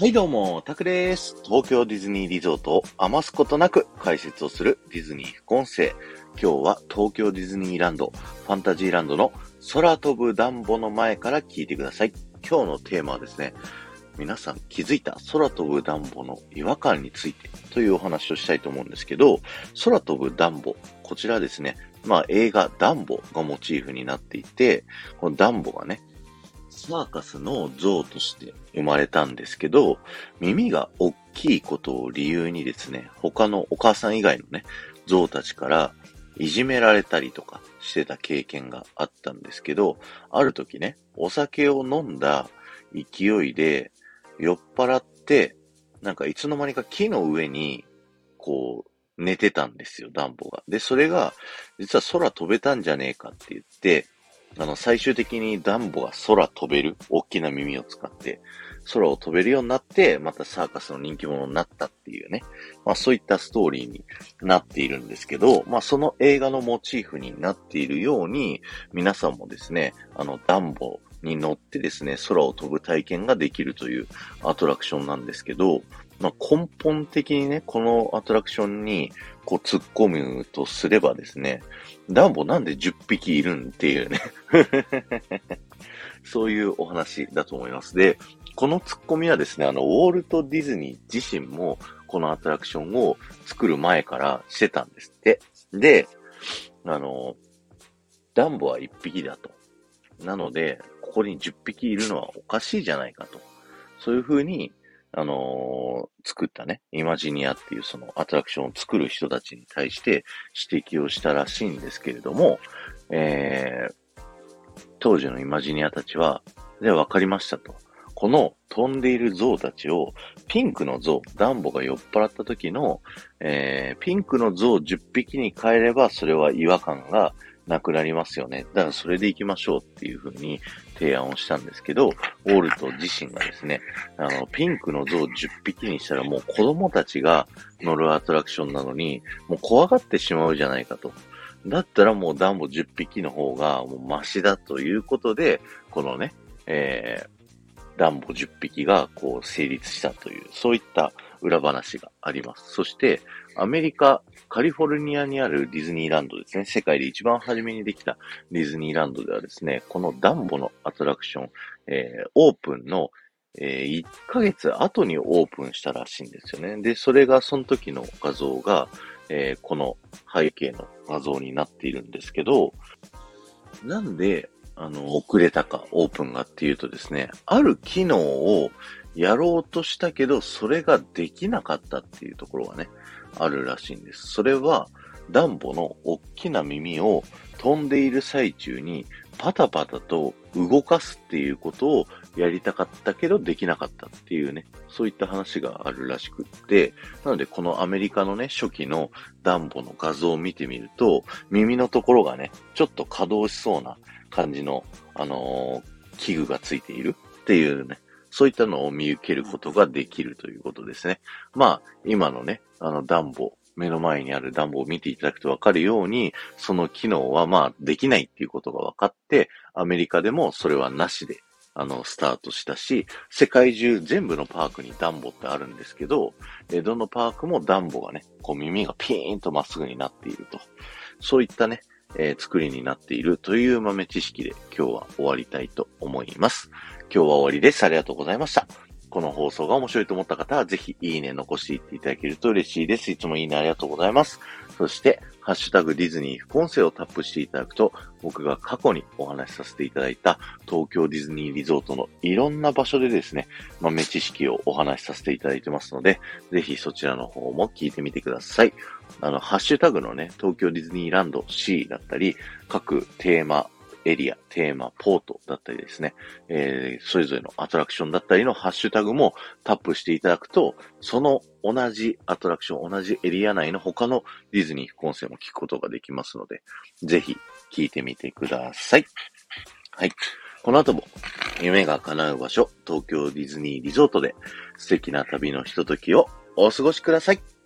はいどうも、タクです。東京ディズニーリゾートを余すことなく解説をするディズニー副音声。今日は東京ディズニーランド、ファンタジーランドの空飛ぶダンボの前から聞いてください。今日のテーマはですね、皆さん気づいた空飛ぶダンボの違和感についてというお話をしたいと思うんですけど、空飛ぶダンボ、こちらですね、まあ映画ダンボがモチーフになっていて、このダンボがね、サーカスの像として生まれたんですけど、耳が大きいことを理由にですね、他のお母さん以外のね、像たちからいじめられたりとかしてた経験があったんですけど、ある時ね、お酒を飲んだ勢いで酔っ払って、なんかいつの間にか木の上に、こう、寝てたんですよ、ダンボが。で、それが、実は空飛べたんじゃねえかって言って、あの、最終的にダンボが空飛べる、大きな耳を使って、空を飛べるようになって、またサーカスの人気者になったっていうね。まあそういったストーリーになっているんですけど、まあその映画のモチーフになっているように、皆さんもですね、あの、ダンボに乗ってですね、空を飛ぶ体験ができるというアトラクションなんですけど、まあ、根本的にね、このアトラクションにこう突っ込むとすればですね、ダンボなんで10匹いるんっていうね そういうお話だと思います。で、この突っ込みはですね、あの、ウォルト・ディズニー自身もこのアトラクションを作る前からしてたんですって。で、あの、ダンボは1匹だと。なので、ここに10匹いるのはおかしいじゃないかと。そういうふうにあのー、作ったね、イマジニアっていうそのアトラクションを作る人たちに対して指摘をしたらしいんですけれども、えー、当時のイマジニアたちは、で、わかりましたと。この飛んでいる象たちを、ピンクの象、ダンボが酔っ払った時の、えー、ピンクの象10匹に変えれば、それは違和感がなくなりますよね。だからそれで行きましょうっていう風に提案をしたんですけど、ウォルト自身がですね、あの、ピンクの像10匹にしたらもう子供たちが乗るアトラクションなのに、もう怖がってしまうじゃないかと。だったらもうダンボ10匹の方がもうマシだということで、このね、えー、ダンボ10匹がこう成立したという、そういった裏話があります。そして、アメリカ、カリフォルニアにあるディズニーランドですね。世界で一番初めにできたディズニーランドではですね、このダンボのアトラクション、えー、オープンの、えー、1ヶ月後にオープンしたらしいんですよね。で、それがその時の画像が、えー、この背景の画像になっているんですけど、なんで、あの、遅れたか、オープンがっていうとですね、ある機能をやろうとしたけど、それができなかったっていうところがね、あるらしいんです。それは、ダンボの大きな耳を飛んでいる最中にパタパタと動かすっていうことをやりたかったけどできなかったっていうね、そういった話があるらしくって、なのでこのアメリカのね、初期のダンボの画像を見てみると、耳のところがね、ちょっと稼働しそうな感じの、あのー、器具がついているっていうね、そういったのを見受けることができるということですね。まあ、今のね、あの、暖房、目の前にある暖房を見ていただくとわかるように、その機能はまあ、できないっていうことが分かって、アメリカでもそれはなしで、あの、スタートしたし、世界中全部のパークに暖房ってあるんですけど、えどのパークも暖房がね、こう耳がピーンとまっすぐになっていると。そういったね、えー、作りになっているという豆知識で今日は終わりたいと思います。今日は終わりです。ありがとうございました。この放送が面白いと思った方は、ぜひいいね残していっていただけると嬉しいです。いつもいいねありがとうございます。そして、ハッシュタグディズニー副音声をタップしていただくと、僕が過去にお話しさせていただいた東京ディズニーリゾートのいろんな場所でですね、豆知識をお話しさせていただいてますので、ぜひそちらの方も聞いてみてください。あの、ハッシュタグのね、東京ディズニーランド C だったり、各テーマ、エリア、テーマ、ポートだったりですね、えー、それぞれのアトラクションだったりのハッシュタグもタップしていただくと、その同じアトラクション、同じエリア内の他のディズニー副音声も聞くことができますので、ぜひ聞いてみてください。はい。この後も夢が叶う場所、東京ディズニーリゾートで素敵な旅のひとときをお過ごしください。